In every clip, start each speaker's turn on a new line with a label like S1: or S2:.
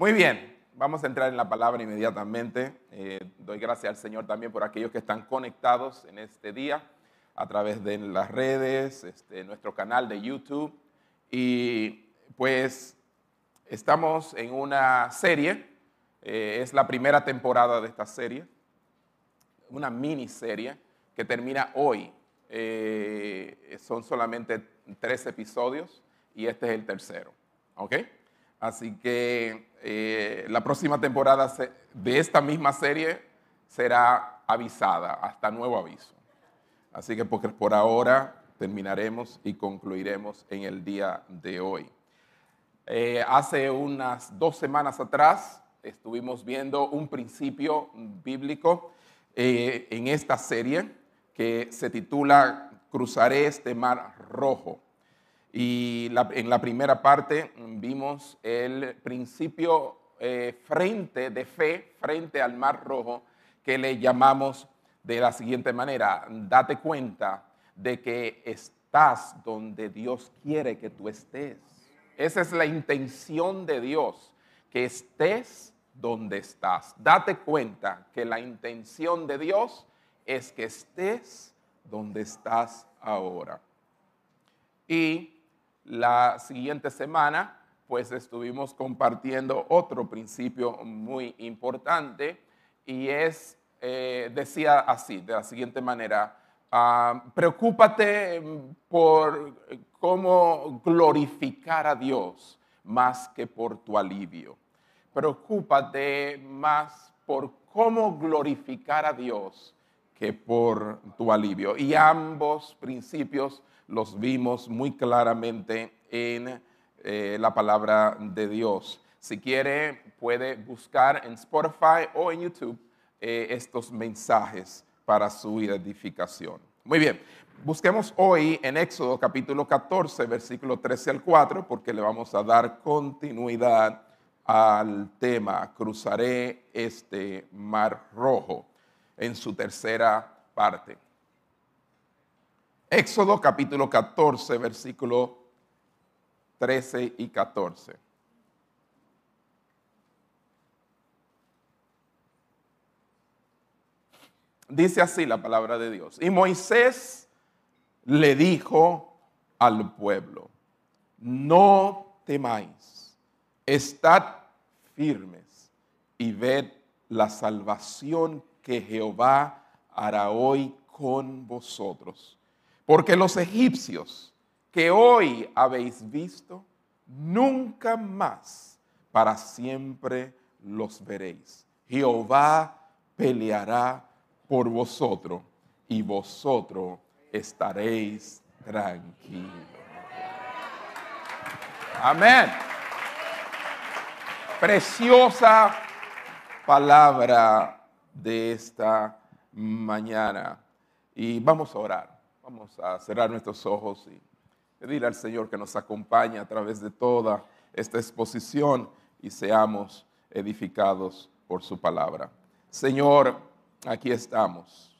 S1: Muy bien, vamos a entrar en la palabra inmediatamente. Eh, doy gracias al Señor también por aquellos que están conectados en este día a través de las redes, este, nuestro canal de YouTube. Y pues estamos en una serie, eh, es la primera temporada de esta serie, una miniserie que termina hoy. Eh, son solamente tres episodios y este es el tercero. ¿Ok? Así que eh, la próxima temporada de esta misma serie será avisada hasta nuevo aviso. Así que por, ahora terminaremos y concluiremos en el día de hoy. Eh, hace unas dos semanas atrás estuvimos viendo un principio bíblico eh, en esta serie que se titula Cruzaré este mar rojo. Y en la primera parte vimos el principio eh, frente de fe, frente al mar rojo, que le llamamos de la siguiente manera, date cuenta de que estás donde Dios quiere que tú estés. Esa es la intención de Dios, que estés donde estás. Date cuenta que la intención de Dios es que estés donde estás ahora. Y la siguiente semana, pues estuvimos compartiendo otro principio muy importante y es, eh, decía así, de la siguiente manera, ah, preocúpate por cómo glorificar a Dios más que por tu alivio. Preocúpate más por cómo glorificar a Dios que por tu alivio. Y ambos principios los vimos muy claramente en eh, la palabra de Dios. Si quiere, puede buscar en Spotify o en YouTube eh, estos mensajes para su edificación. Muy bien, busquemos hoy en Éxodo capítulo 14, versículo 13 al 4, porque le vamos a dar continuidad al tema, cruzaré este mar rojo en su tercera parte. Éxodo capítulo 14, versículo 13 y 14. Dice así la palabra de Dios. Y Moisés le dijo al pueblo, no temáis, estad firmes y ved la salvación que Jehová hará hoy con vosotros porque los egipcios que hoy habéis visto, nunca más para siempre los veréis. Jehová peleará por vosotros y vosotros estaréis tranquilos. Amén. Preciosa palabra de esta mañana. Y vamos a orar. Vamos a cerrar nuestros ojos y pedir al Señor que nos acompañe a través de toda esta exposición y seamos edificados por su palabra. Señor, aquí estamos.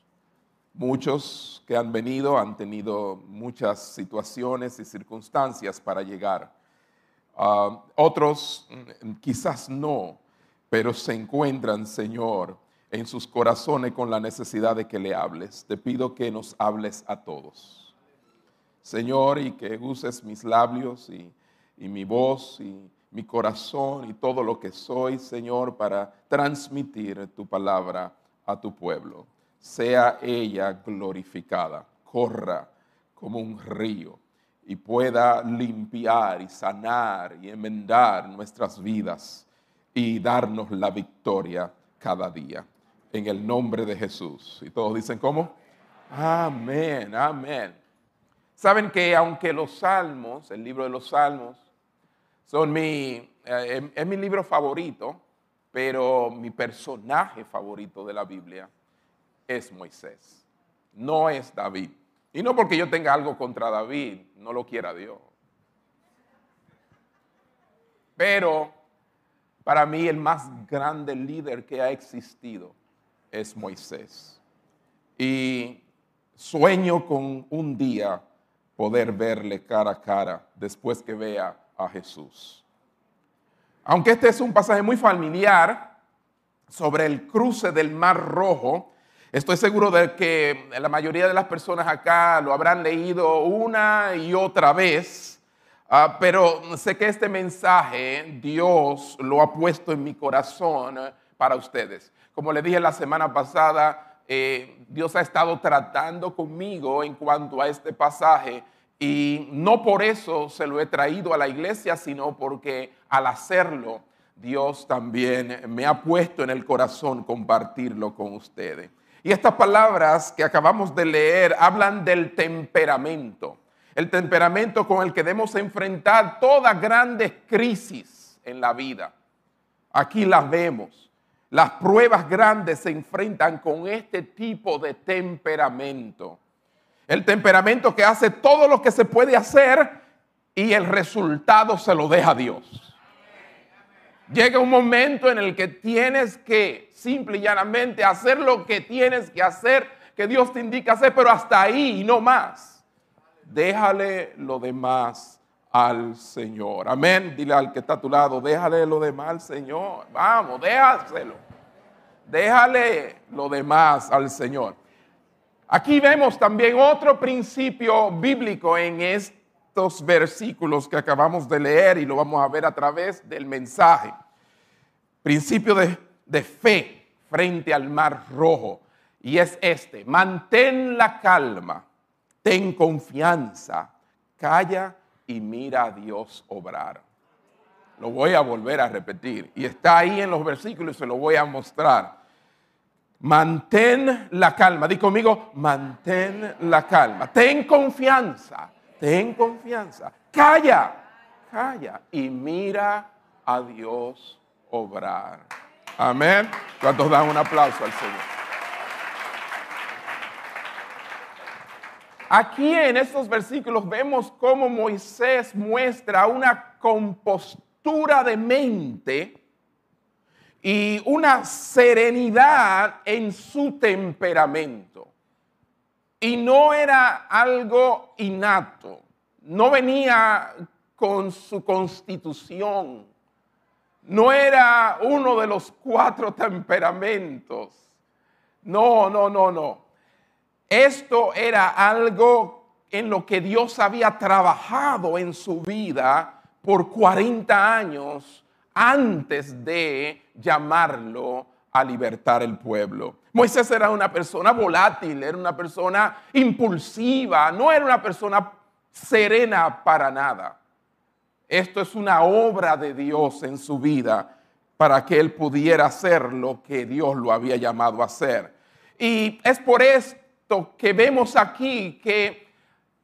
S1: Muchos que han venido han tenido muchas situaciones y circunstancias para llegar. Ah, otros mm, quizás no, pero se encuentran, Señor, en sus corazones con la necesidad de que le hables. Te pido que nos hables a todos. Señor, y que uses mis labios y, mi voz y mi corazón y todo lo que soy, Señor, para transmitir tu palabra a tu pueblo. Sea ella glorificada, corra como un río y pueda limpiar y sanar y enmendar nuestras vidas y darnos la victoria cada día en el nombre de Jesús. Y todos dicen, ¿cómo? Amén, amén. Saben que aunque los salmos, el libro de los salmos, son mi, eh, es mi libro favorito, pero mi personaje favorito de la Biblia es Moisés, no es David. Y no porque yo tenga algo contra David, no lo quiera Dios. Pero para mí el más grande líder que ha existido es Moisés. Y sueño con un día poder verle cara a cara después que vea a Jesús. Aunque este es un pasaje muy familiar sobre el cruce del Mar Rojo, estoy seguro de que la mayoría de las personas acá lo habrán leído una y otra vez, ah, pero sé que este mensaje Dios lo ha puesto en mi corazón para ustedes. Como le dije la semana pasada, eh, Dios ha estado tratando conmigo en cuanto a este pasaje y no por eso se lo he traído a la iglesia, sino porque al hacerlo, Dios también me ha puesto en el corazón compartirlo con ustedes. Y estas palabras que acabamos de leer hablan del temperamento, el temperamento con el que debemos enfrentar todas grandes crisis en la vida. Aquí las vemos. Las pruebas grandes se enfrentan con este tipo de temperamento. El temperamento que hace todo lo que se puede hacer y el resultado se lo deja a Dios. Llega un momento en el que tienes que simple y llanamente hacer lo que tienes que hacer, que Dios te indica hacer, pero hasta ahí y no más. Déjale lo demás al Señor. Amén. Dile al que está a tu lado, déjale lo demás al Señor. Vamos, déjaselo. Déjale lo demás al Señor. Aquí vemos también otro principio bíblico en estos versículos que acabamos de leer y lo vamos a ver a través del mensaje. Principio de, de fe frente al mar rojo. Y es este, mantén la calma, ten confianza, calla y mira a Dios obrar. Lo voy a volver a repetir. Y está ahí en los versículos y se lo voy a mostrar. Mantén la calma. Di conmigo, mantén la calma. Ten confianza, ten confianza. Calla, calla y mira a Dios obrar. Amén. ¿Cuántos dan un aplauso al Señor? Aquí en estos versículos vemos cómo Moisés muestra una compostura de mente y una serenidad en su temperamento. Y no era algo innato, no venía con su constitución, no era uno de los cuatro temperamentos. No, no, no, no. Esto era algo en lo que Dios había trabajado en su vida por 40 años antes de llamarlo a libertar el pueblo. Moisés era una persona volátil, era una persona impulsiva, no era una persona serena para nada. Esto es una obra de Dios en su vida para que él pudiera hacer lo que Dios lo había llamado a hacer. Y es por esto que vemos aquí que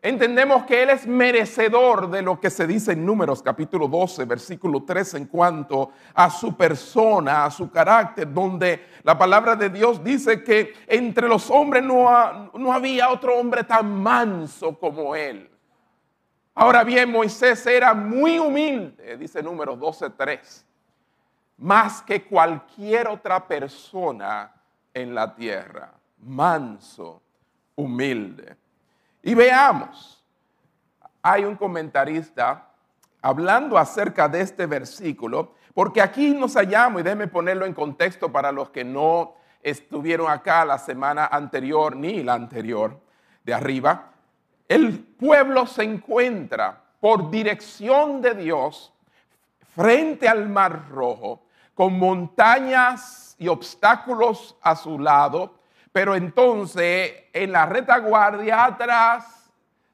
S1: entendemos que Él es merecedor de lo que se dice en Números capítulo 12, versículo 3 en cuanto a su persona, a su carácter, donde la palabra de Dios dice que entre los hombres no, no había otro hombre tan manso como Él. Ahora bien, Moisés era muy humilde, dice Números 12, 3, más que cualquier otra persona en la tierra, manso, humilde. Y veamos, hay un comentarista hablando acerca de este versículo, porque aquí nos hallamos, y déjeme ponerlo en contexto para los que no estuvieron acá la semana anterior ni la anterior de arriba, el pueblo se encuentra por dirección de Dios frente al mar rojo, con montañas y obstáculos a su lado, pero entonces en la retaguardia atrás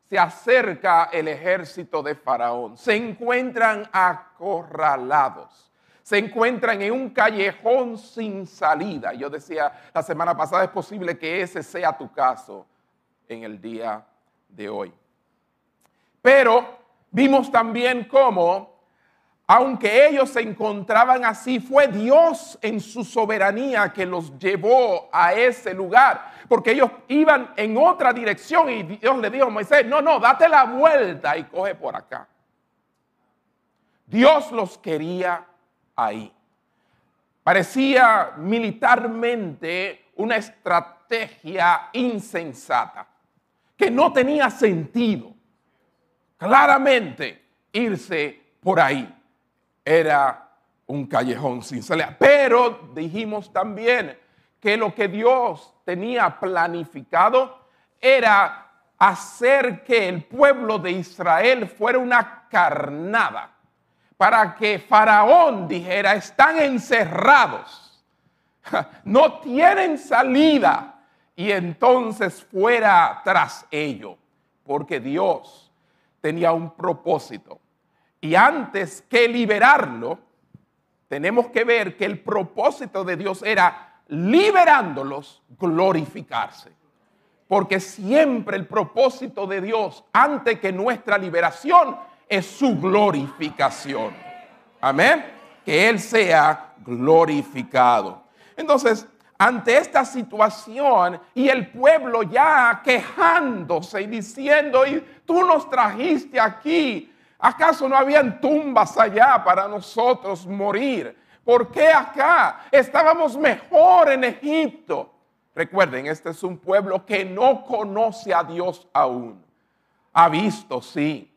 S1: se acerca el ejército de Faraón. Se encuentran acorralados. Se encuentran en un callejón sin salida. Yo decía la semana pasada, es posible que ese sea tu caso en el día de hoy. Pero vimos también cómo aunque ellos se encontraban así, fue Dios en su soberanía que los llevó a ese lugar, porque ellos iban en otra dirección y Dios le dijo a Moisés, no, no, date la vuelta y coge por acá. Dios los quería ahí. Parecía militarmente una estrategia insensata, que no tenía sentido claramente irse por ahí era un callejón sin salida. Pero dijimos también que lo que Dios tenía planificado era hacer que el pueblo de Israel fuera una carnada, para que Faraón dijera, están encerrados, no tienen salida, y entonces fuera tras ello, porque Dios tenía un propósito. Y antes que liberarlo, tenemos que ver que el propósito de Dios era liberándolos, glorificarse. Porque siempre el propósito de Dios, antes que nuestra liberación, es su glorificación. Amén. Que Él sea glorificado. Entonces, ante esta situación y el pueblo ya quejándose y diciendo, y tú nos trajiste aquí, ¿acaso no habían tumbas allá para nosotros morir? ¿Por qué acá? Estábamos mejor en Egipto. Recuerden, este es un pueblo que no conoce a Dios aún. Ha visto, sí,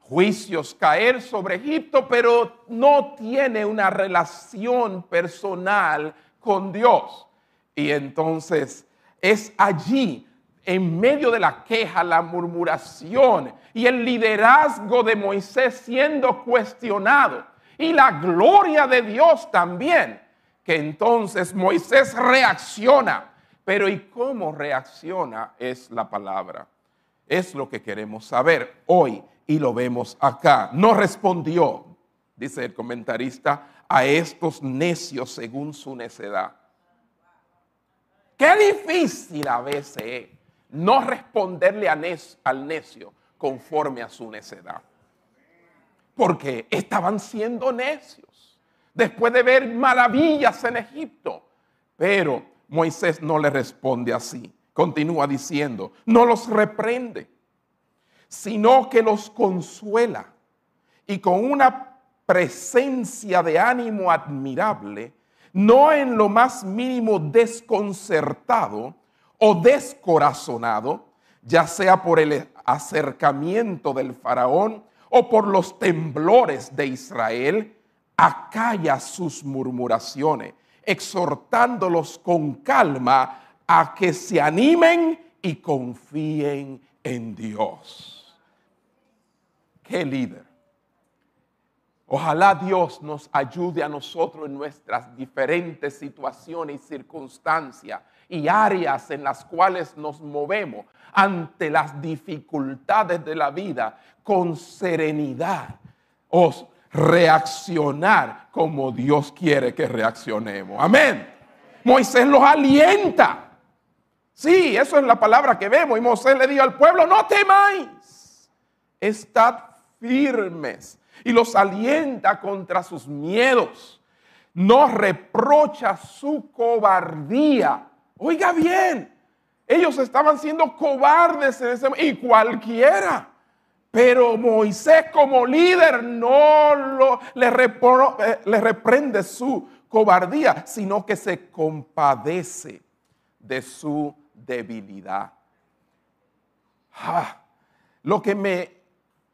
S1: juicios caer sobre Egipto, pero no tiene una relación personal con Dios. Y entonces es allí, en medio de la queja, la murmuración y el liderazgo de Moisés siendo cuestionado y la gloria de Dios también, que entonces Moisés reacciona pero ¿y cómo reacciona? Es la palabra. Es lo que queremos saber hoy y lo vemos acá. No respondió, dice el comentarista, a estos necios según su necedad. Qué difícil a veces no responderle al necio conforme a su necedad. Porque estaban siendo necios después de ver maravillas en Egipto. Pero Moisés no le responde así. Continúa diciendo, no los reprende, sino que los consuela y con una presencia de ánimo admirable, no en lo más mínimo desconcertado o descorazonado, ya sea por el acercamiento del faraón o por los temblores de Israel, acalla sus murmuraciones exhortándolos con calma a que se animen y confíen en Dios. Qué líder. Ojalá Dios nos ayude a nosotros en nuestras diferentes situaciones y circunstancias y áreas en las cuales nos movemos ante las dificultades de la vida con serenidad. Os reaccionar como Dios quiere que reaccionemos. Amén. Moisés los alienta. Sí, eso es la palabra que vemos. Y Moisés le dijo al pueblo, no temáis, estad firmes. Y los alienta contra sus miedos. No reprocha su cobardía. Oiga bien, ellos estaban siendo cobardes en ese y cualquiera. Pero Moisés como líder no eh, le reprende su cobardía, sino que se compadece de su debilidad. Ah, lo que me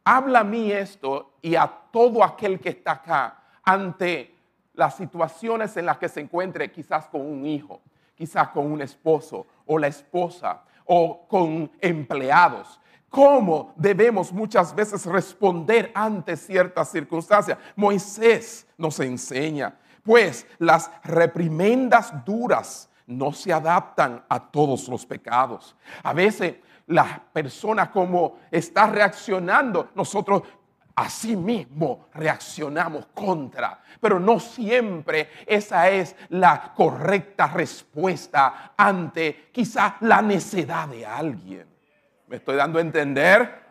S1: habla a mí esto y a todo aquel que está acá ante las situaciones en las que se encuentre quizás con un hijo, quizás con un esposo o la esposa o con empleados cómo debemos muchas veces responder ante ciertas circunstancias. Moisés nos enseña, pues las reprimendas duras no se adaptan a todos los pecados. A veces la persona como está reaccionando, nosotros así mismo reaccionamos contra, pero no siempre esa es la correcta respuesta ante quizá la necedad de alguien. ¿Me estoy dando a entender?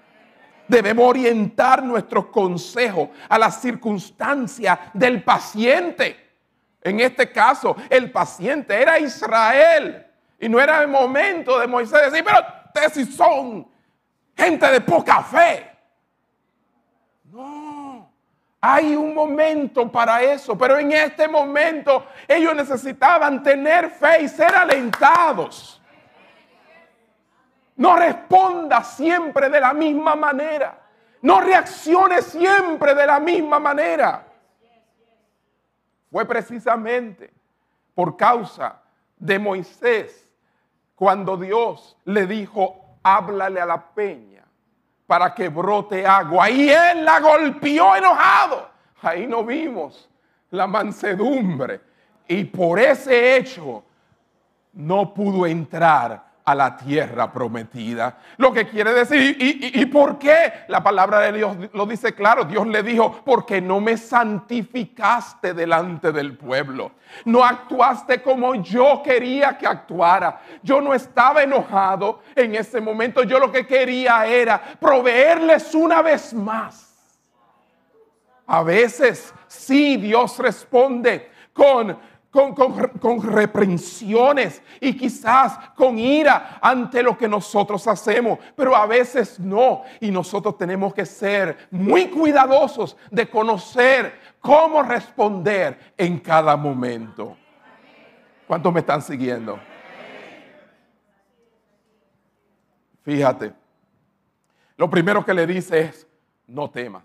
S1: Debemos orientar nuestros consejos a las circunstancias del paciente. En este caso, el paciente era Israel. Y no era el momento de Moisés decir, pero ustedes son gente de poca fe. No, hay un momento para eso, pero en este momento ellos necesitaban tener fe y ser alentados. No responda siempre de la misma manera. No reaccione siempre de la misma manera. fue precisamente por causa de Moisés cuando Dios le dijo, háblale a la peña para que brote agua. Y él la golpeó enojado. Ahí no vimos la mansedumbre. Y por ese hecho no pudo entrar a la tierra prometida. Lo que quiere decir, ¿y, por qué? La palabra de Dios lo dice claro. Dios le dijo, porque no me santificaste delante del pueblo. No actuaste como yo quería que actuara. Yo no estaba enojado en ese momento. Yo lo que quería era proveerles una vez más. A veces sí Dios responde con con, reprensiones y quizás con ira ante lo que nosotros hacemos, pero a veces no. Y nosotros tenemos que ser muy cuidadosos de conocer cómo responder en cada momento. ¿Cuántos me están siguiendo? Fíjate, lo primero que le dice es, no temas.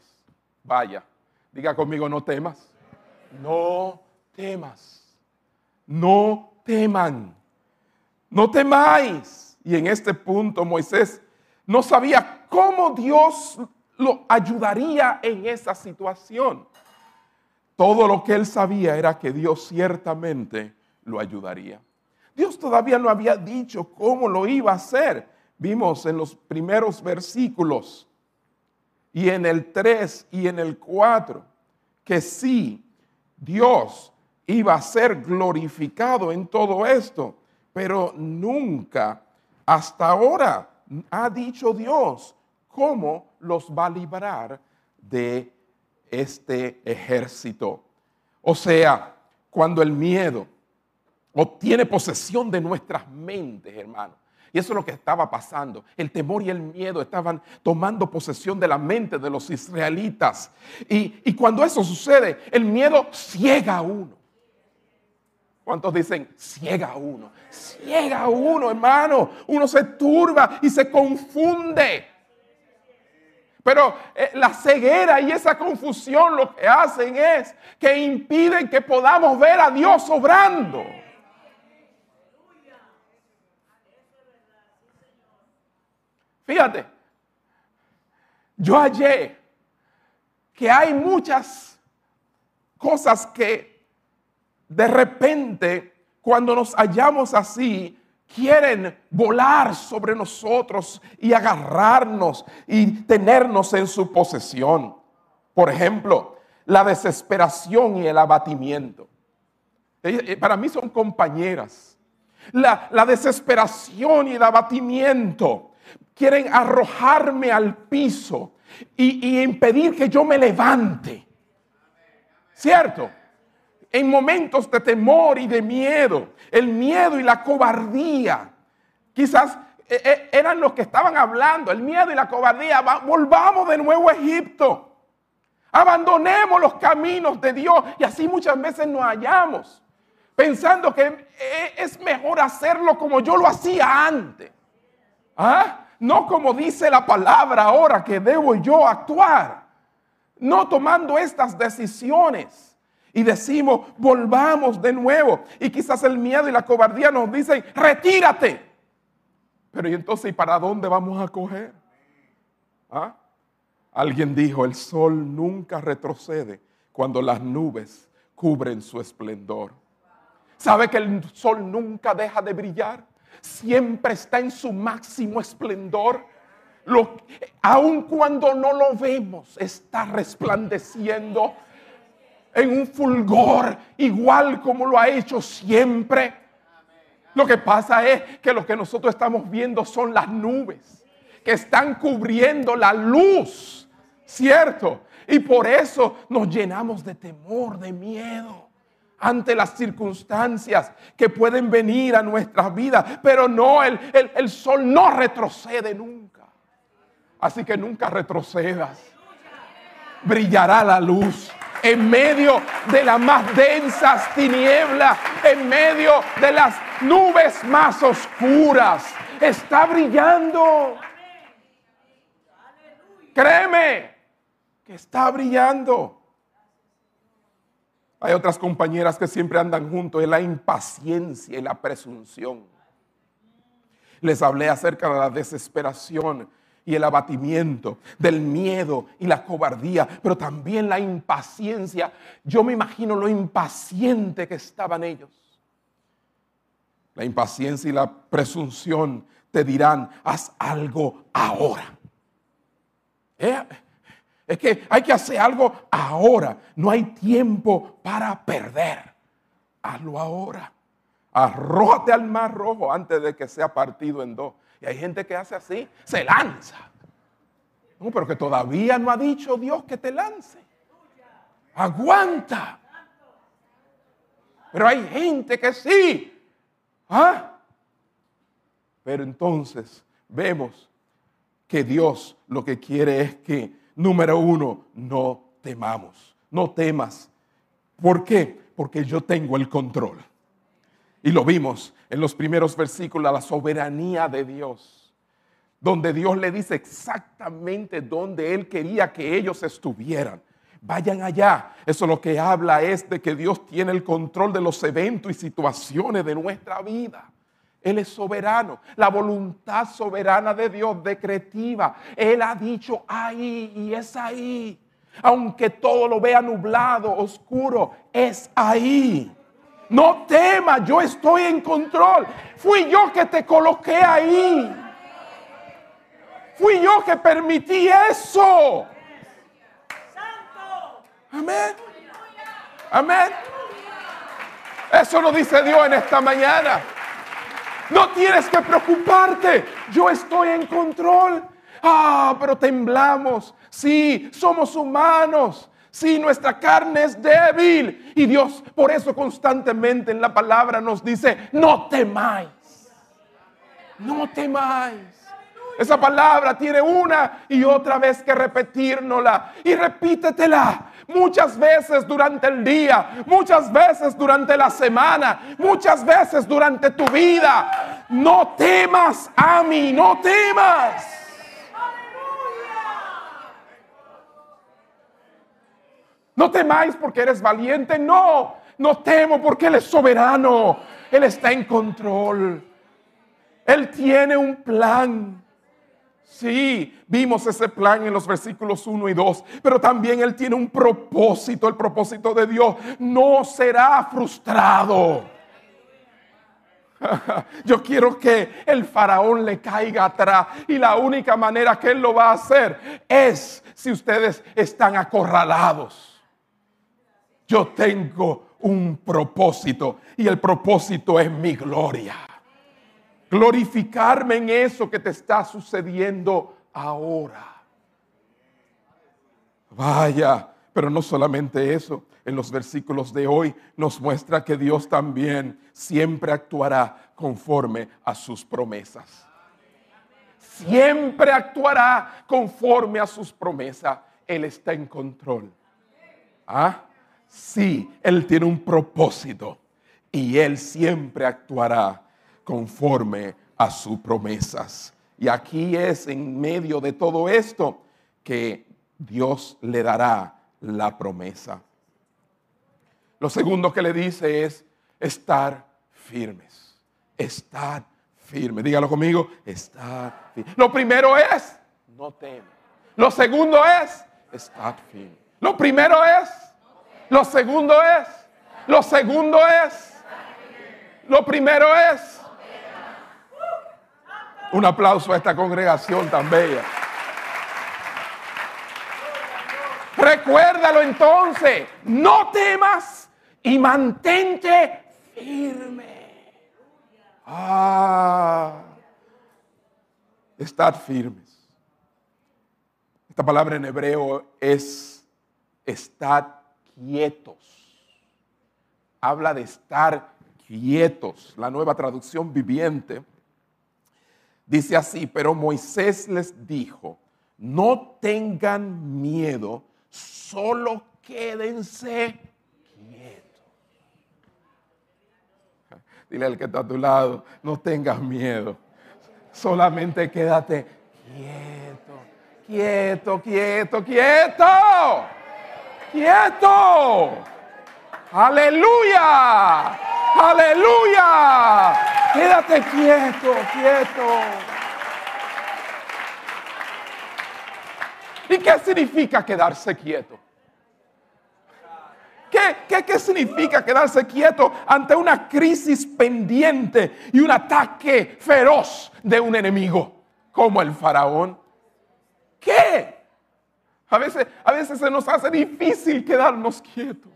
S1: Vaya, diga conmigo, no temas. No temas no teman, no temáis. Y en este punto Moisés no sabía cómo Dios lo ayudaría en esa situación. Todo lo que él sabía era que Dios ciertamente lo ayudaría. Dios todavía no había dicho cómo lo iba a hacer. Vimos en los primeros versículos y en el 3 y en el 4 que sí, Dios iba a ser glorificado en todo esto, pero nunca hasta ahora ha dicho Dios cómo los va a librar de este ejército. O sea, cuando el miedo obtiene posesión de nuestras mentes, hermano. Y eso es lo que estaba pasando. El temor y el miedo estaban tomando posesión de la mente de los israelitas. Y, y cuando eso sucede, el miedo ciega a uno. ¿Cuántos dicen ciega uno? Ciega uno, hermano. Uno se turba y se confunde. Pero eh, la ceguera y esa confusión lo que hacen es que impiden que podamos ver a Dios obrando. Fíjate, yo hallé que hay muchas cosas que de repente, cuando nos hallamos así, quieren volar sobre nosotros y agarrarnos y tenernos en su posesión. Por ejemplo, la desesperación y el abatimiento. Eh, eh, para mí son compañeras. La, desesperación y el abatimiento quieren arrojarme al piso y, y impedir que yo me levante. ¿Cierto? En momentos de temor y de miedo, el miedo y la cobardía, quizás eh, eh, eran los que estaban hablando, el miedo y la cobardía, volvamos de nuevo a Egipto, abandonemos los caminos de Dios. Y así muchas veces nos hallamos, pensando que eh, es mejor hacerlo como yo lo hacía antes, ¿Ah? no como dice la palabra ahora que debo yo actuar, no tomando estas decisiones y decimos, volvamos de nuevo. Y quizás el miedo y la cobardía nos dicen, retírate. Pero ¿y entonces, ¿y para dónde vamos a coger? ¿Ah? Alguien dijo, el sol nunca retrocede cuando las nubes cubren su esplendor. ¿Sabe que el sol nunca deja de brillar? Siempre está en su máximo esplendor. Aun cuando no lo vemos, está resplandeciendo en un fulgor igual como lo ha hecho siempre. Lo que pasa es que lo que nosotros estamos viendo son las nubes que están cubriendo la luz, ¿cierto? Y por eso nos llenamos de temor, de miedo ante las circunstancias que pueden venir a nuestras vidas. Pero no, el, el sol no retrocede nunca. Así que nunca retrocedas. Brillará la luz en medio de las más densas tinieblas, en medio de las nubes más oscuras. Está brillando. Créeme que está brillando. Hay otras compañeras que siempre andan juntos, es la impaciencia y la presunción. Les hablé acerca de la desesperación y el abatimiento, del miedo y la cobardía, pero también la impaciencia. Yo me imagino lo impaciente que estaban ellos. La impaciencia y la presunción te dirán, haz algo ahora. Eh, es que hay que hacer algo ahora. No hay tiempo para perder. Hazlo ahora. Arrójate al mar rojo antes de que sea partido en dos. Y hay gente que hace así, se lanza. No, pero que todavía no ha dicho Dios que te lance. Aguanta. Pero hay gente que sí. ¿Ah? Pero entonces vemos que Dios lo que quiere es que, número uno, no temamos. No temas. ¿Por qué? Porque yo tengo el control. Y lo vimos en los primeros versículos, la soberanía de Dios, donde Dios le dice exactamente dónde Él quería que ellos estuvieran. Vayan allá. Eso lo que habla es de que Dios tiene el control de los eventos y situaciones de nuestra vida. Él es soberano. La voluntad soberana de Dios, decretiva. Él ha dicho ahí y es ahí. Aunque todo lo vea nublado, oscuro, es ahí. No temas, yo estoy en control. Fui yo que te coloqué ahí. Fui yo que permití eso. Amén. Amén. Eso lo dice Dios en esta mañana. No tienes que preocuparte. Yo estoy en control. Ah, pero temblamos. Sí, somos humanos. Sí, nuestra carne es débil. Y Dios por eso constantemente en la palabra nos dice, no temáis. No temáis. Esa palabra tiene una y otra vez que repetírnosla. Y repítetela muchas veces durante el día, muchas veces durante la semana, muchas veces durante tu vida. No temas a mí, no temas. No temáis porque eres valiente, no. No temo porque Él es soberano. Él está en control. Él tiene un plan. Sí, vimos ese plan en los versículos 1 y 2, pero también Él tiene un propósito. El propósito de Dios no será frustrado. Yo quiero que el faraón le caiga atrás y la única manera que Él lo va a hacer es si ustedes están acorralados. Yo tengo un propósito y el propósito es mi gloria. Glorificarme en eso que te está sucediendo ahora. Vaya, pero no solamente eso. En los versículos de hoy nos muestra que Dios también siempre actuará conforme a sus promesas. Siempre actuará conforme a sus promesas. Él está en control. ¿Ah? Sí, Él tiene un propósito y Él siempre actuará conforme a sus promesas. Y aquí es en medio de todo esto que Dios le dará la promesa. Lo segundo que le dice es estar firmes. Estar firmes. Dígalo conmigo, estar firmes. Lo primero es, no temas. Lo segundo es, estar firme. Lo primero es, lo segundo es, lo segundo es, lo primero es. Un aplauso a esta congregación tan bella. Recuérdalo entonces, no temas y mantente firme. Ah, estad firmes. Esta palabra en hebreo es estad quietos. Habla de estar quietos. La nueva traducción viviente dice así, pero Moisés les dijo, no tengan miedo, solo quédense quietos. Dile al que está a tu lado, no tengas miedo, solamente quédate quieto, quieto, quieto, quieto quieto. Aleluya. Aleluya. Quédate quieto, quieto. ¿Y qué significa quedarse quieto? ¿Qué, qué, significa quedarse quieto ante una crisis pendiente y un ataque feroz de un enemigo como el faraón? ¿Qué? A veces, a veces se nos hace difícil quedarnos quietos.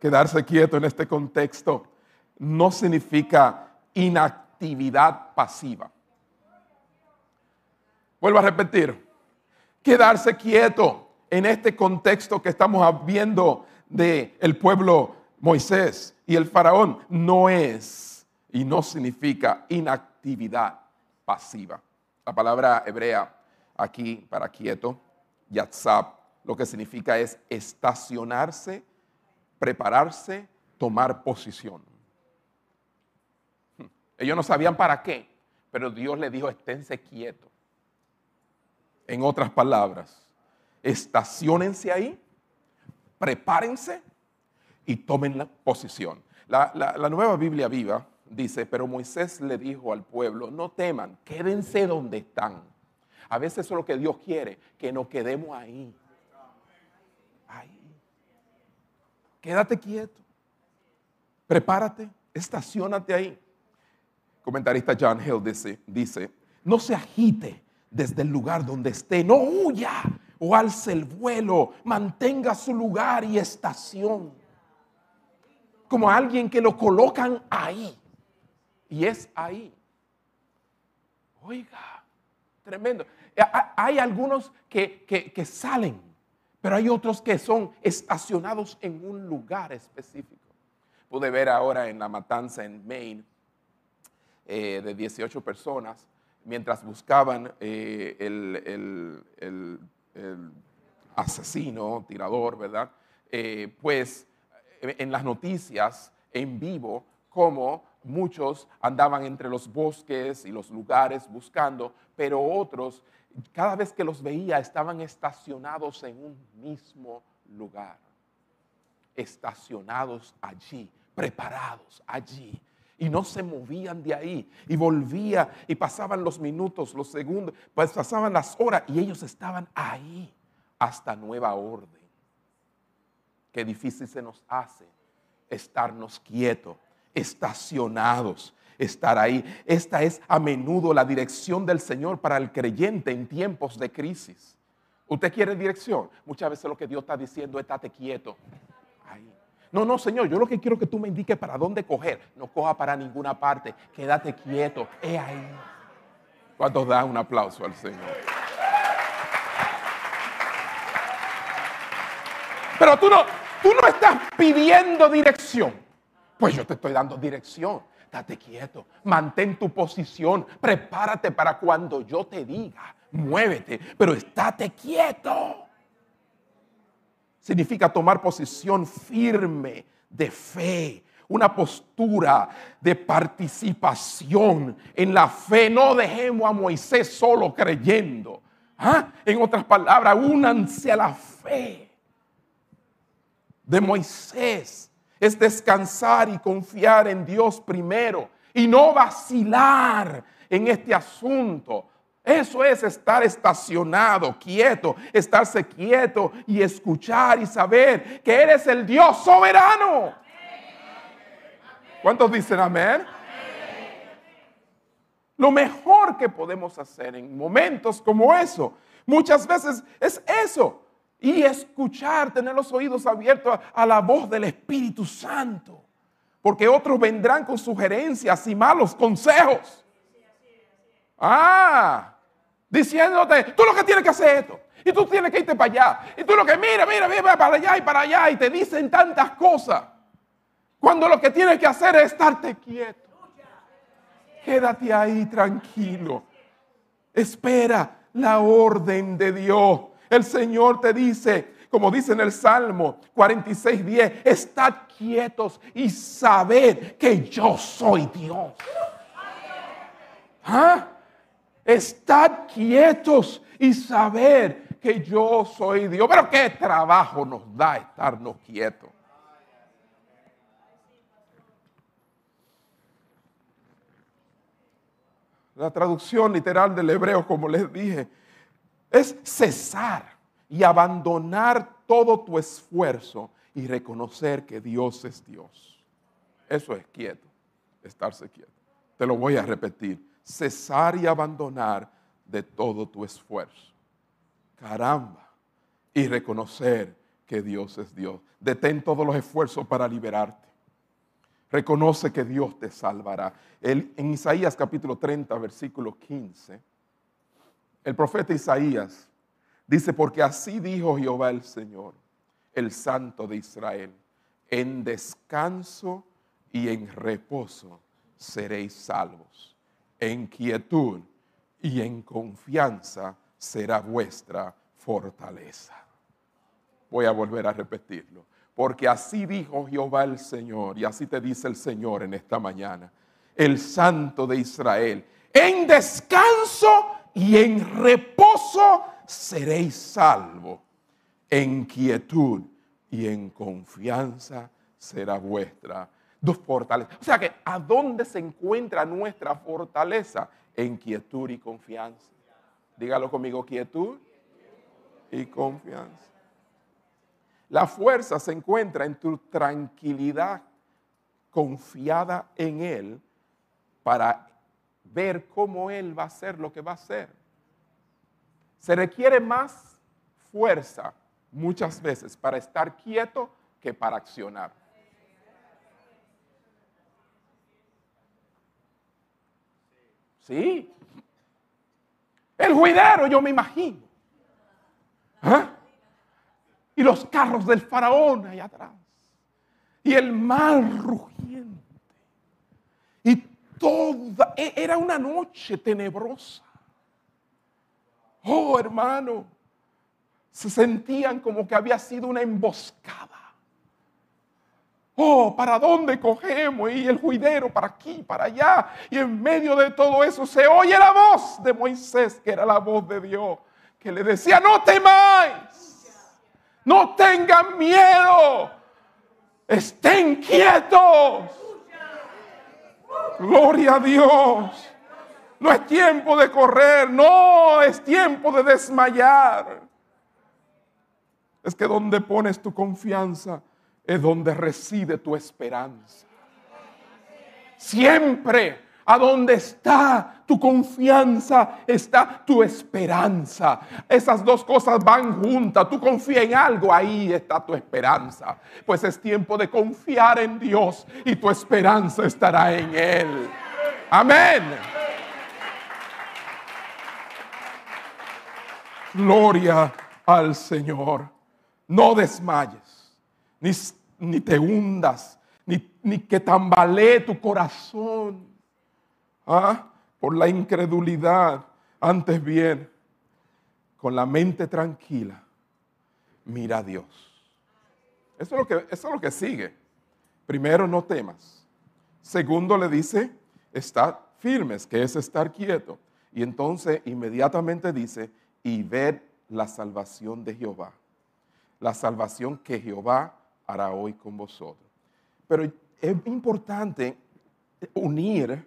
S1: Quedarse quieto en este contexto no significa inactividad pasiva. Vuelvo a repetir, quedarse quieto en este contexto que estamos viendo del el pueblo Moisés y el faraón no es y no significa inactividad pasiva. La palabra hebrea aquí para quieto, yatzab, lo que significa es estacionarse, prepararse, tomar posición. Ellos no sabían para qué, pero Dios le dijo, esténse quietos. En otras palabras, estacionense ahí, prepárense y tomen la posición. La, la, nueva Biblia viva dice, pero Moisés le dijo al pueblo, no teman, quédense donde están. A veces eso es lo que Dios quiere, que nos quedemos ahí. Ahí. Quédate quieto. Prepárate, estacionate ahí. Comentarista John Hill dice, dice, no se agite desde el lugar donde esté, no huya o alce el vuelo, mantenga su lugar y estación. Como alguien que lo colocan ahí. Y es ahí. Oiga, tremendo. Eh, hay algunos que, que, salen, pero hay otros que son estacionados en un lugar específico. Pude ver ahora en la matanza en Maine eh, de 18 personas, mientras buscaban eh, el, el, asesino, tirador, ¿verdad? pues en las noticias en vivo, como muchos andaban entre los bosques y los lugares buscando, pero otros, cada vez que los veía, estaban estacionados en un mismo lugar. Estacionados allí, preparados allí. Y no se movían de ahí. Y volvía y pasaban los minutos, los segundos, pues pasaban las horas y ellos estaban ahí hasta nueva orden. Qué difícil se nos hace estarnos quietos estacionados, estar ahí. Esta es a menudo la dirección del Señor para el creyente en tiempos de crisis. ¿Usted quiere dirección? Muchas veces lo que Dios está diciendo es estate quieto. No, no, Señor, yo lo que quiero que tú me indiques para dónde coger. No coja para ninguna parte. Quédate quieto. Es ahí. ¿Cuántos dan un aplauso al Señor? Pero tú no, tú no estás pidiendo dirección. Pues yo te estoy dando dirección. Date quieto, mantén tu posición, prepárate para cuando yo te diga, muévete, pero estate quieto. Significa tomar posición firme de fe, una postura de participación en la fe. No dejemos a Moisés solo creyendo. ¿Ah? En otras palabras, únanse a la fe de Moisés es descansar y confiar en Dios primero y no vacilar en este asunto. Eso es estar estacionado, quieto, estarse quieto y escuchar y saber que eres el Dios soberano. ¿Cuántos dicen amén? Lo mejor que podemos hacer en momentos como eso, muchas veces es eso, y escuchar, tener los oídos abiertos a, la voz del Espíritu Santo. Porque otros vendrán con sugerencias y malos consejos. Ah, diciéndote, tú lo que tienes que hacer esto. Y tú tienes que irte para allá. Y tú lo que, mira, mira, mira, para allá y para allá. Y te dicen tantas cosas. Cuando lo que tienes que hacer es estarte quieto. Quédate ahí tranquilo. Espera la orden de Dios. El Señor te dice, como dice en el Salmo 46, 10, estad quietos y sabed que yo soy Dios. ¿Ah? Estad quietos y saber que yo soy Dios. Pero qué trabajo nos da estarnos quietos. La traducción literal del hebreo, como les dije, es cesar y abandonar todo tu esfuerzo y reconocer que Dios es Dios. Eso es quieto, estarse quieto. Te lo voy a repetir. Cesar y abandonar de todo tu esfuerzo. Caramba. Y reconocer que Dios es Dios. Detén todos los esfuerzos para liberarte. Reconoce que Dios te salvará. en Isaías capítulo 30, versículo 15, el profeta Isaías dice, porque así dijo Jehová el Señor, el Santo de Israel, en descanso y en reposo seréis salvos, en quietud y en confianza será vuestra fortaleza. Voy a volver a repetirlo. Porque así dijo Jehová el Señor, y así te dice el Señor en esta mañana, el Santo de Israel, en descanso y en reposo seréis salvos, en quietud y en confianza será vuestra dos fortalezas. O sea que, ¿a dónde se encuentra nuestra fortaleza? En quietud y confianza. Dígalo conmigo, quietud y confianza. La fuerza se encuentra en tu tranquilidad confiada en Él para ver cómo Él va a hacer lo que va a hacer. Se requiere más fuerza muchas veces para estar quieto que para accionar. Sí. El juidero, yo me imagino. ¿Ah? Y los carros del faraón allá atrás. Y el mar rugiente. Y toda, e, era una noche tenebrosa. Oh, hermano, se sentían como que había sido una emboscada. Oh, ¿para dónde cogemos? Y el juidero para aquí, para allá. Y en medio de todo eso se oye la voz de Moisés, que era la voz de Dios, que le decía, no temáis, no tengan miedo, estén quietos. Gloria a Dios. No es tiempo de correr, no es tiempo de desmayar. Es que donde pones tu confianza, es donde reside tu esperanza. Siempre a donde está tu confianza está tu esperanza. Esas dos cosas van juntas. Tú confías en algo, ahí está tu esperanza. Pues es tiempo de confiar en Dios y tu esperanza estará en Él. Amén. Gloria al Señor. No desmayes ni, te hundas, ni, que tambalee tu corazón ¿ah? por la incredulidad. Antes bien, con la mente tranquila, mira a Dios. Eso es lo que, eso es lo que sigue. Primero, no temas. Segundo, le dice, estar firmes, que es estar quieto. Y entonces inmediatamente dice, y ver la salvación de Jehová. La salvación que Jehová hará hoy con vosotros. Pero es importante unir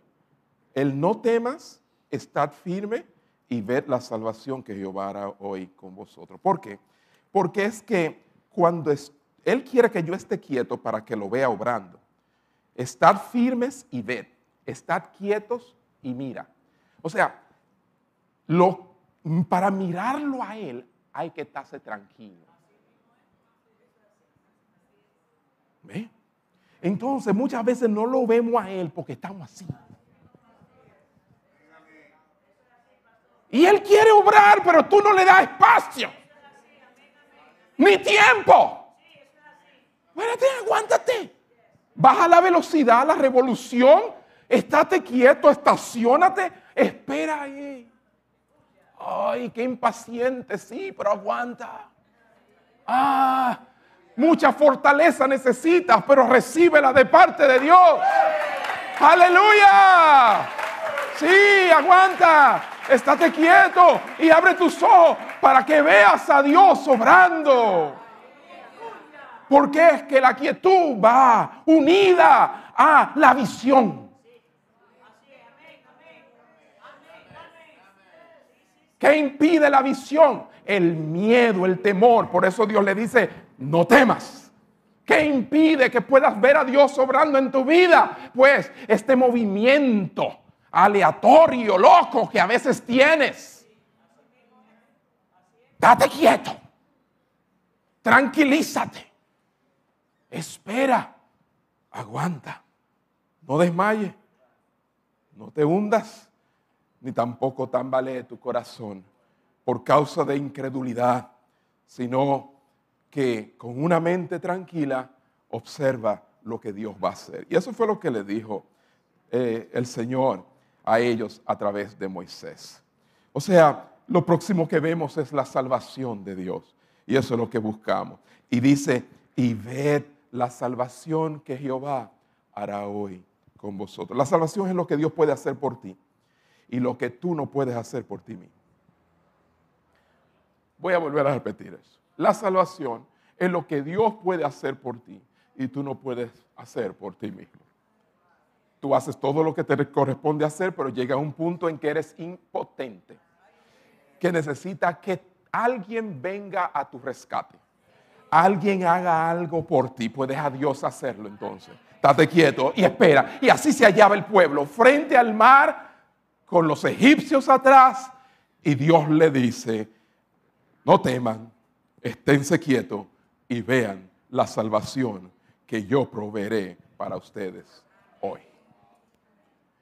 S1: el no temas, estar firme y ver la salvación que Jehová hará hoy con vosotros. ¿Por qué? Porque es que cuando Él quiere que yo esté quieto para que lo vea obrando, estar firmes y ver, estar quietos y mira. O sea, para mirarlo a Él hay que estarse tranquilo. Entonces muchas veces no lo vemos a Él porque estamos así. Y Él quiere obrar, pero tú no le das espacio. Ni tiempo. Espérate, aguántate. Baja la velocidad, la revolución. Estate quieto, estacionate. Espera ahí. Ay, qué impaciente, sí, pero aguanta. Ah, Mucha fortaleza necesitas, pero recíbela de parte de Dios. Aleluya. Sí, aguanta. Estate quieto y abre tus ojos para que veas a Dios obrando. Porque es que la quietud va unida a la visión. ¿Qué impide la visión? El miedo, el temor. Por eso Dios le dice, no temas. ¿Qué impide que puedas ver a Dios obrando en tu vida? Pues este movimiento aleatorio, loco que a veces tienes. Date quieto. Tranquilízate. Espera. Aguanta. No desmayes. No te hundas. Ni tampoco tambalee tu corazón por causa de incredulidad, sino que con una mente tranquila observa lo que Dios va a hacer. Y eso fue lo que le dijo eh, el Señor a ellos a través de Moisés. O sea, lo próximo que vemos es la salvación de Dios. Y eso es lo que buscamos. Y dice, y ved la salvación que Jehová hará hoy con vosotros. La salvación es lo que Dios puede hacer por ti y lo que tú no puedes hacer por ti mismo. Voy a volver a repetir eso. La salvación es lo que Dios puede hacer por ti y tú no puedes hacer por ti mismo. Tú haces todo lo que te corresponde hacer, pero llega un punto en que eres impotente, que necesita que alguien venga a tu rescate. Alguien haga algo por ti, puedes a Dios hacerlo entonces. Estate quieto y espera. Y así se hallaba el pueblo frente al mar con los egipcios atrás y Dios le dice, no teman, esténse quietos y vean la salvación que yo proveeré para ustedes hoy.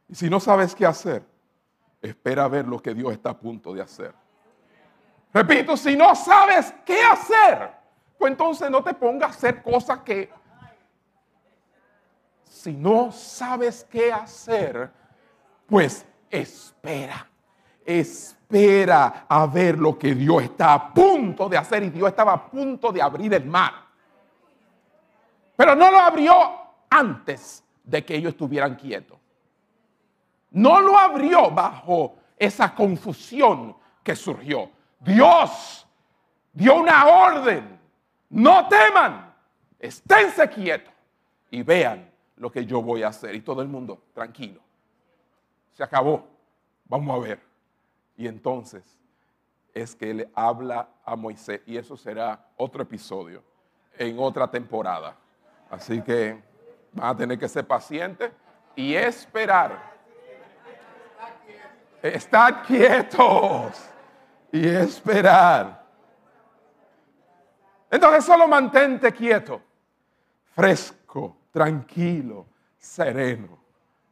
S1: Y si no sabes qué hacer, espera a ver lo que Dios está a punto de hacer. Repito, si no sabes qué hacer, pues entonces no te pongas a hacer cosas que... Si no sabes qué hacer, pues espera. Espera a ver lo que Dios está a punto de hacer. Y Dios estaba a punto de abrir el mar. Pero no lo abrió antes de que ellos estuvieran quietos no lo abrió bajo esa confusión que surgió. Dios dio una orden. No teman, esténse quietos y vean lo que yo voy a hacer. Y todo el mundo, tranquilo. Se acabó. Vamos a ver. Y entonces es que le habla a Moisés. Y eso será otro episodio en otra temporada. Así que van a tener que ser pacientes y esperar Estar quietos y esperar. Entonces solo mantente quieto, fresco, tranquilo, sereno.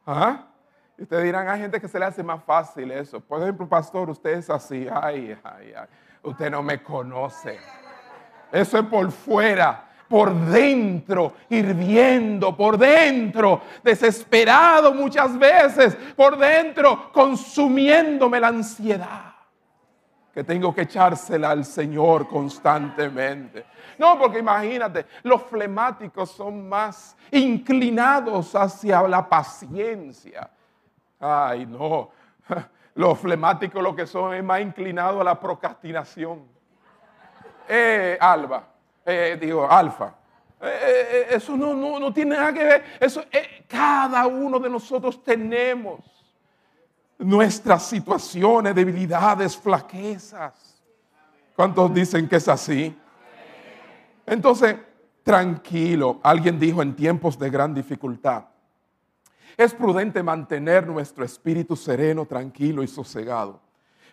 S1: ¿Ah? Y ustedes dirán, hay gente que se le hace más fácil eso. Por ejemplo, pastor, usted es así. Ay, ay, ay. Usted no me conoce. Eso es por fuera por dentro, hirviendo, por dentro, desesperado muchas veces, por dentro, consumiéndome la ansiedad. Que tengo que echársela al Señor constantemente. No, porque imagínate, los flemáticos son más inclinados hacia la paciencia. Ay, no. Los flemáticos lo que son es más inclinados a la procrastinación. Eh, Alba, eh, digo, alfa. Eh, eh, eso no, no, tiene nada que ver. Eso, cada uno de nosotros tenemos nuestras situaciones, debilidades, flaquezas. ¿Cuántos dicen que es así? Entonces, tranquilo. Alguien dijo en tiempos de gran dificultad. Es prudente mantener nuestro espíritu sereno, tranquilo y sosegado,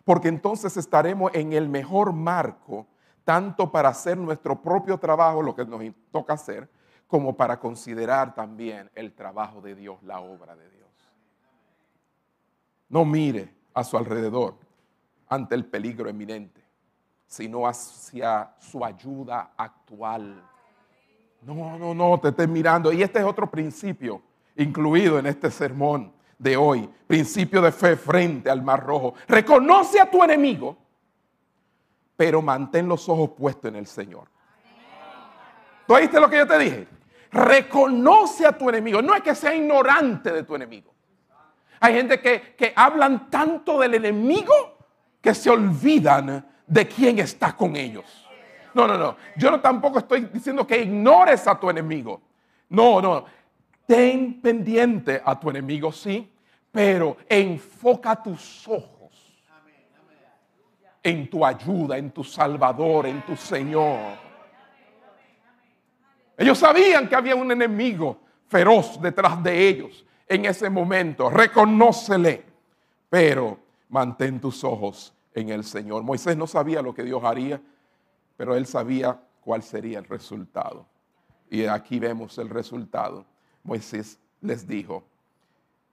S1: porque entonces estaremos en el mejor marco tanto para hacer nuestro propio trabajo, lo que nos toca hacer, como para considerar también el trabajo de Dios, la obra de Dios. No mire a su alrededor ante el peligro eminente, sino hacia su ayuda actual. No, no, no, te estés mirando. Y este es otro principio incluido en este sermón de hoy. Principio de fe frente al mar rojo. Reconoce a tu enemigo pero mantén los ojos puestos en el Señor. ¿Tú oíste lo que yo te dije? Reconoce a tu enemigo. No es que sea ignorante de tu enemigo. Hay gente que, que hablan tanto del enemigo que se olvidan de quién está con ellos. No, no, no. Yo no tampoco estoy diciendo que ignores a tu enemigo. No, no. Ten pendiente a tu enemigo, sí, pero enfoca tus ojos en tu ayuda, en tu Salvador, en tu Señor. Ellos sabían que había un enemigo feroz detrás de ellos en ese momento. Reconócele, pero mantén tus ojos en el Señor. Moisés no sabía lo que Dios haría, pero él sabía cuál sería el resultado. Y aquí vemos el resultado. Moisés les dijo,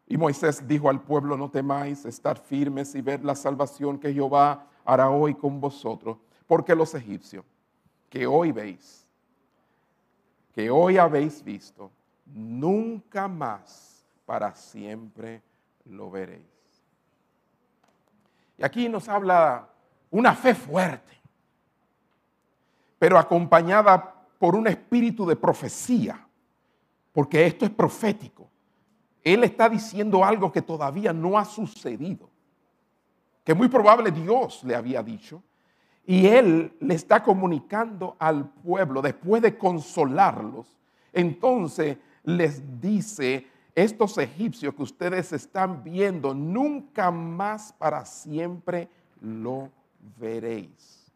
S1: y Moisés dijo al pueblo, no temáis, estar firmes y ver la salvación que Jehová hará hoy con vosotros, porque los egipcios que hoy veis, que hoy habéis visto, nunca más para siempre lo veréis. Y aquí nos habla una fe fuerte, pero acompañada por un espíritu de profecía, porque esto es profético. Él está diciendo algo que todavía no ha sucedido, que muy probable Dios le había dicho, y él le está comunicando al pueblo después de consolarlos. Entonces les dice, estos egipcios que ustedes están viendo, nunca más para siempre lo veréis.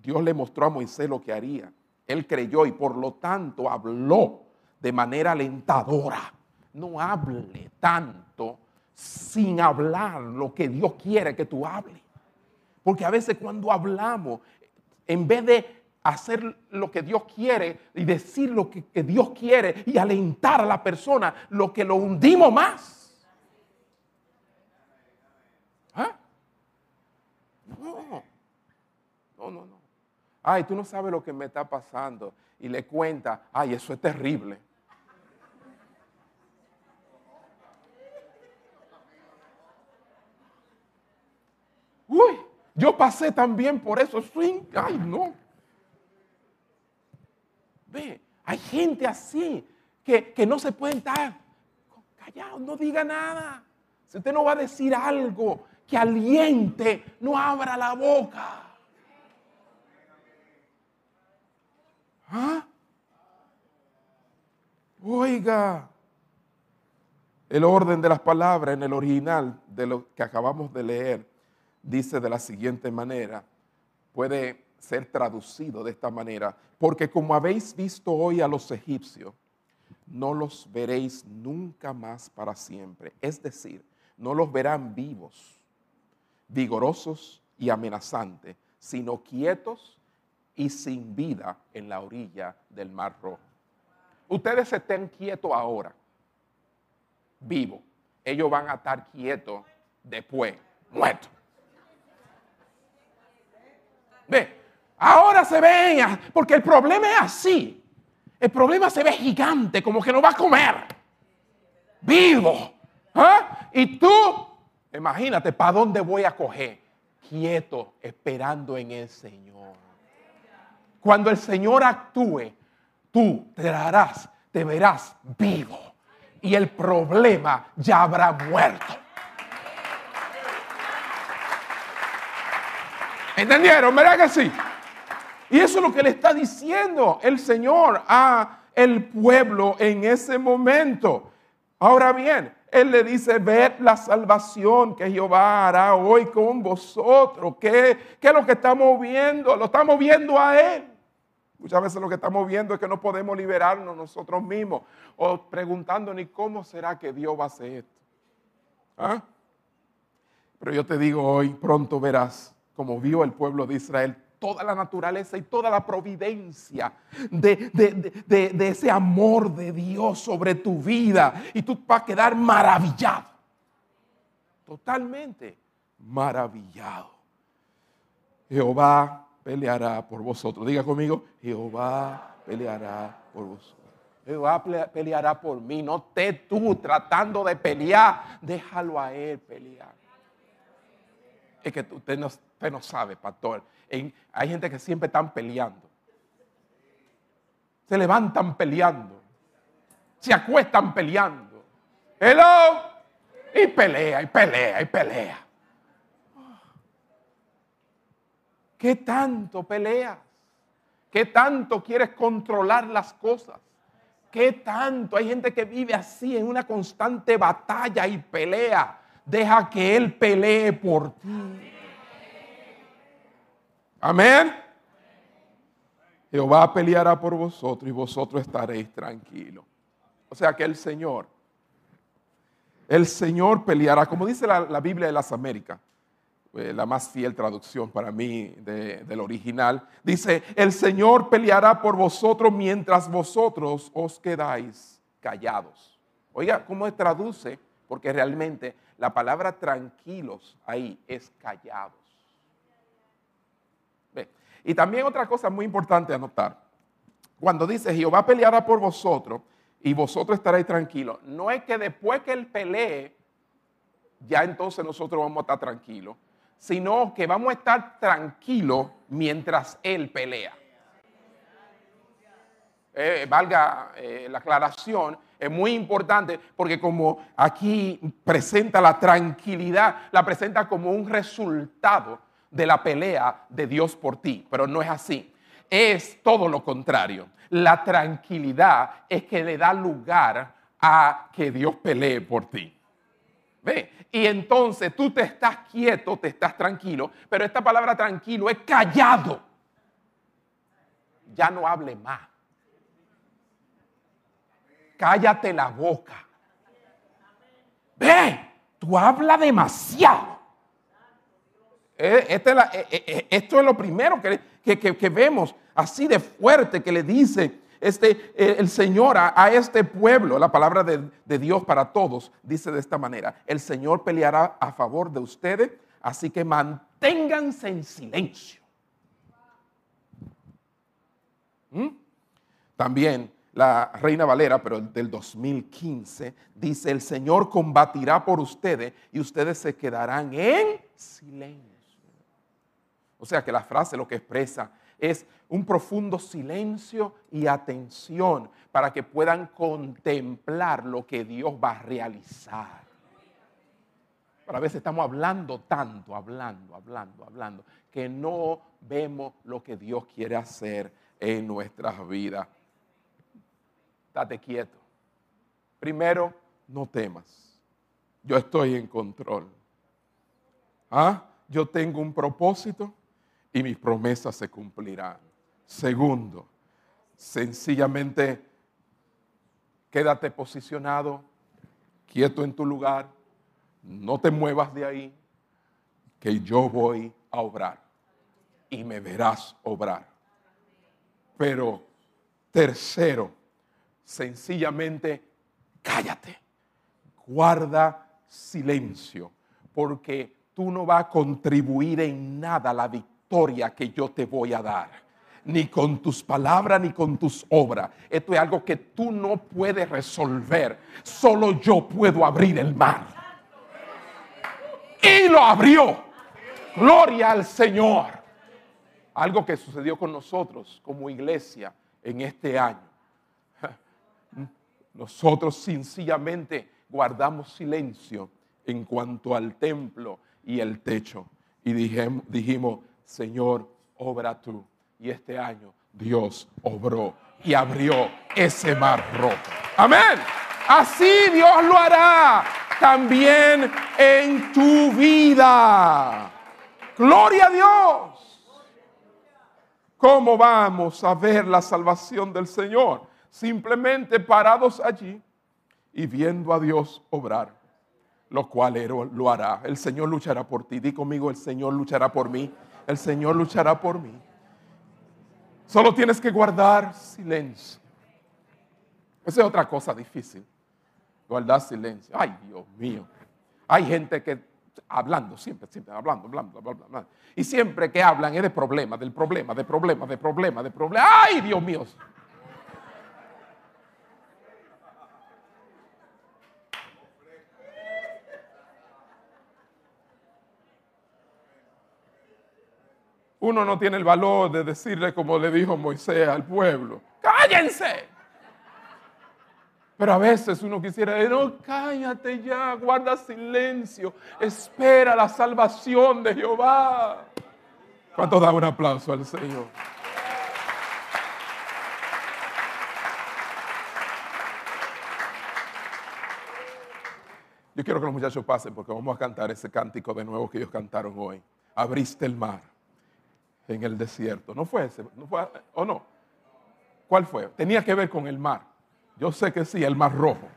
S1: Dios le mostró a Moisés lo que haría. Él creyó y por lo tanto habló de manera alentadora. No hable tanto sin hablar lo que Dios quiere que tú hables. Porque a veces cuando hablamos, en vez de hacer lo que Dios quiere y decir lo que, Dios quiere y alentar a la persona, lo que lo hundimos más. ¿Ah? No, no, no, no. Ay, tú no sabes lo que me está pasando. Y le cuenta, ay, eso es terrible. Uy, yo pasé también por eso. Ay, no. Ve, hay gente así que, no se puede estar callado, no diga nada. Si usted no va a decir algo que aliente, no abra la boca. ¿Ah? Oiga, el orden de las palabras en el original de lo que acabamos de leer dice de la siguiente manera, puede ser traducido de esta manera, porque como habéis visto hoy a los egipcios, no los veréis nunca más para siempre. Es decir, no los verán vivos, vigorosos y amenazantes, sino quietos y sin vida en la orilla del Mar Rojo. Ustedes estén quietos ahora, vivos. Ellos van a estar quietos después, muertos. Ve, Ahora se ve, porque el problema es así. El problema se ve gigante, como que no va a comer. Vivo. ¿Ah? Y tú, imagínate, ¿para dónde voy a coger? Quieto, esperando en el Señor. Cuando el Señor actúe, tú te darás, te verás vivo. Y el problema ya habrá muerto. ¿Entendieron? ¿Verdad que sí? Y eso es lo que le está diciendo el Señor a el pueblo en ese momento. Ahora bien, Él le dice, ved la salvación que Jehová hará hoy con vosotros. ¿Qué, ¿Qué, es lo que estamos viendo? Lo estamos viendo a Él. Muchas veces lo que estamos viendo es que no podemos liberarnos nosotros mismos o preguntándonos cómo será que Dios va a hacer esto. ¿Ah? Pero yo te digo hoy, pronto verás como vio el pueblo de Israel toda la naturaleza y toda la providencia de, ese amor de Dios sobre tu vida. Y tú vas a quedar maravillado. Totalmente maravillado. Jehová peleará por vosotros. Diga conmigo, Jehová peleará por vosotros. Jehová peleará por mí. No te tú tratando de pelear. Déjalo a él pelear. Es que usted no, no sabe, pastor hay gente que siempre están peleando. Se levantan peleando. Se acuestan peleando. Hello. Y pelea, y pelea, y pelea. ¿Qué tanto peleas? ¿Qué tanto quieres controlar las cosas? ¿Qué tanto? Hay gente que vive así en una constante batalla y pelea. Deja que Él pelee por ti. Amén. Jehová peleará por vosotros y vosotros estaréis tranquilos. O sea que el Señor, el Señor peleará, como dice la, Biblia de las Américas, eh, la más fiel traducción para mí del original, dice, el Señor peleará por vosotros mientras vosotros os quedáis callados. Oiga, ¿cómo traduce? Porque realmente la palabra tranquilos ahí es callados. Y también otra cosa muy importante anotar. Cuando dice Jehová peleará por vosotros y vosotros estaréis tranquilos, no es que después que él pelee, ya entonces nosotros vamos a estar tranquilos, sino que vamos a estar tranquilos mientras él pelea. Eh, valga eh, la aclaración, es muy importante porque como aquí presenta la tranquilidad, la presenta como un resultado de la pelea de Dios por ti, pero no es así. Es todo lo contrario. La tranquilidad es que le da lugar a que Dios pelee por ti. ¿Ve? Y entonces tú te estás quieto, te estás tranquilo, pero esta palabra tranquilo es callado. Ya no hable más. Cállate la boca. Ve, tú hablas demasiado. Eh, este eh, eh, esto es lo primero que, vemos así de fuerte que le dice este, el Señor a, este pueblo. La palabra de, de Dios para todos dice de esta manera, el Señor peleará a favor de ustedes, así que manténganse en silencio. ¿Mm? También la Reina Valera, pero del 2015, dice, el Señor combatirá por ustedes y ustedes se quedarán en silencio. O sea que la frase lo que expresa es un profundo silencio y atención para que puedan contemplar lo que Dios va a realizar. Pero a veces estamos hablando tanto, hablando, hablando, hablando, que no vemos lo que Dios quiere hacer en nuestras vidas. Date quieto. Primero, no temas. Yo estoy en control. ¿Ah? Yo tengo un propósito y mis promesas se cumplirán. Segundo, sencillamente quédate posicionado, quieto en tu lugar, no te muevas de ahí, que yo voy a obrar y me verás obrar. Pero tercero, sencillamente cállate, guarda silencio, porque tú no vas a contribuir en nada a la victoria que yo te voy a dar. Ni con tus palabras, ni con tus obras. Esto es algo que tú no puedes resolver. Solo yo puedo abrir el mar. Y lo abrió. Gloria al Señor. Algo que sucedió con nosotros como iglesia en este año. Nosotros sencillamente guardamos silencio en cuanto al templo y el techo. Y dijimos, dijimos Señor, obra tú. Y este año Dios obró y abrió ese mar rojo. Amén. Así Dios lo hará también en tu vida. Gloria a Dios. ¿Cómo vamos a ver la salvación del Señor? Simplemente parados allí y viendo a Dios obrar, lo cual lo hará. El Señor luchará por ti. Di conmigo, el Señor luchará por mí el Señor luchará por mí. Solo tienes que guardar silencio. Esa es otra cosa difícil. Guardar silencio. Ay, Dios mío. Hay gente que hablando, siempre, siempre, hablando, hablando, hablando, hablando. Y siempre que hablan es de problemas, del problema, de problema, de problema, de problema. Ay, Dios mío. Uno no tiene el valor de decirle como le dijo Moisés al pueblo, cállense. Pero a veces uno quisiera, no, cállate ya, guarda silencio, espera la salvación de Jehová. ¿Cuánto da un aplauso al Señor? Yo quiero que los muchachos pasen porque vamos a cantar ese cántico de nuevo que ellos cantaron hoy. Abriste el mar en el desierto. ¿No fue ese? ¿No fue, ¿O no? ¿Cuál fue? Tenía que ver con el mar. Yo sé que sí, el mar rojo.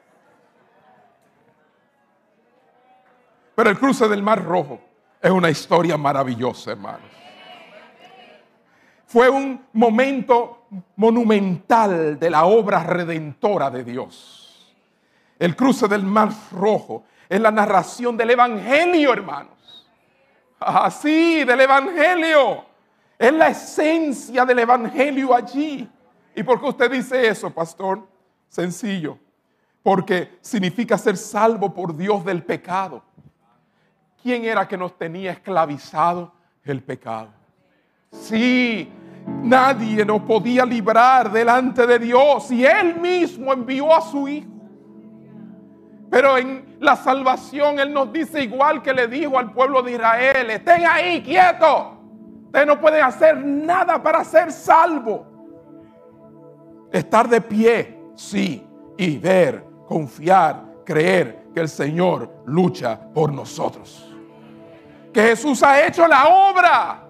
S1: Pero el cruce del mar rojo es una historia maravillosa, hermanos. Fue un momento monumental de la obra redentora de Dios. El cruce del mar rojo es la narración del Evangelio, hermanos. Así, del Evangelio. Es la esencia del Evangelio allí. ¿Y por qué usted dice eso, pastor? Sencillo. Porque significa ser salvo por Dios del pecado. ¿Quién era que nos tenía esclavizado? El pecado. Sí, nadie nos podía librar delante de Dios y Él mismo envió a su Hijo pero en la salvación Él nos dice igual que le dijo al pueblo de Israel, estén ahí quietos. Ustedes no pueden hacer nada para ser salvo. Estar de pie, sí, y ver, confiar, creer que el Señor lucha por nosotros. Que Jesús ha hecho la obra.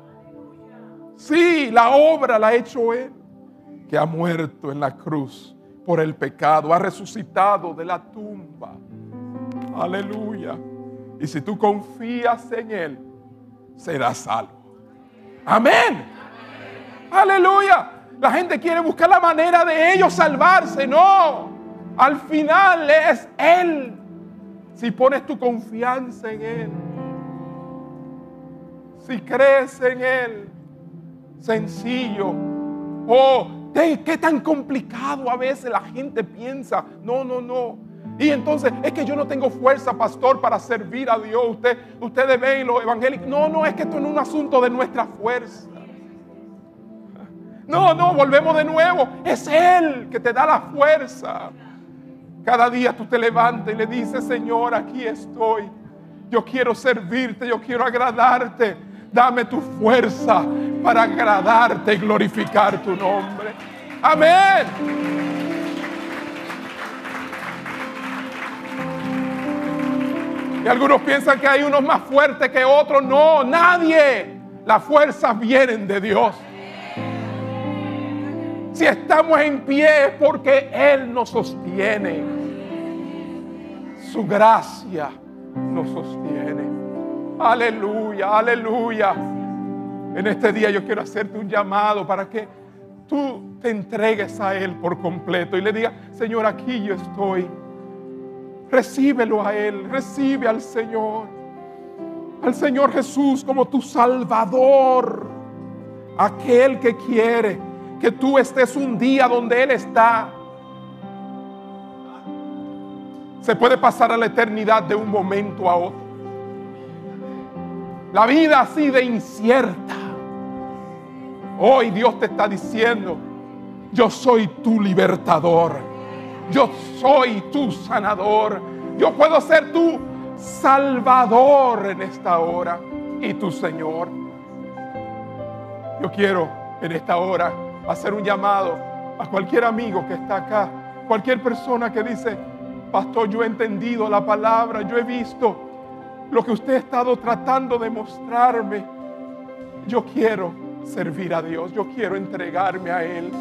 S1: Sí, la obra la ha hecho Él. Que ha muerto en la cruz por el pecado, ha resucitado de la tumba Aleluya. Y si tú confías en Él, serás salvo. Amén. Aleluya. La gente quiere buscar la manera de ellos salvarse. No. Al final es Él. Si pones tu confianza en Él. Si crees en Él. Sencillo. Oh, qué tan complicado a veces la gente piensa. No, no, no. Y entonces es que yo no tengo fuerza, pastor, para servir a Dios. Usted, ustedes ven los evangélicos. No, no, es que esto es un asunto de nuestra fuerza. No, no, volvemos de nuevo. Es Él que te da la fuerza. Cada día tú te levantas y le dices, Señor, aquí estoy. Yo quiero servirte, yo quiero agradarte. Dame tu fuerza para agradarte y glorificar tu nombre. Amén. Y algunos piensan que hay unos más fuertes que otros. No, nadie. Las fuerzas vienen de Dios. Si estamos en pie es porque Él nos sostiene. Su gracia nos sostiene. Aleluya, aleluya. En este día yo quiero hacerte un llamado para que tú te entregues a Él por completo y le digas, Señor, aquí yo estoy. Recíbelo a Él, recibe al Señor, al Señor Jesús como tu Salvador, aquel que quiere que tú estés un día donde Él está. Se puede pasar a la eternidad de un momento a otro. La vida así de incierta. Hoy Dios te está diciendo, yo soy tu libertador. Yo soy tu sanador. Yo puedo ser tu salvador en esta hora y tu Señor. Yo quiero en esta hora hacer un llamado a cualquier amigo que está acá, cualquier persona que dice, pastor, yo he entendido la palabra, yo he visto lo que usted ha estado tratando de mostrarme. Yo quiero servir a Dios, yo quiero entregarme a Él.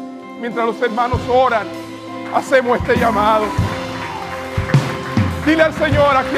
S1: Mientras los hermanos oran, hacemos este llamado. Dile al Señor, aquí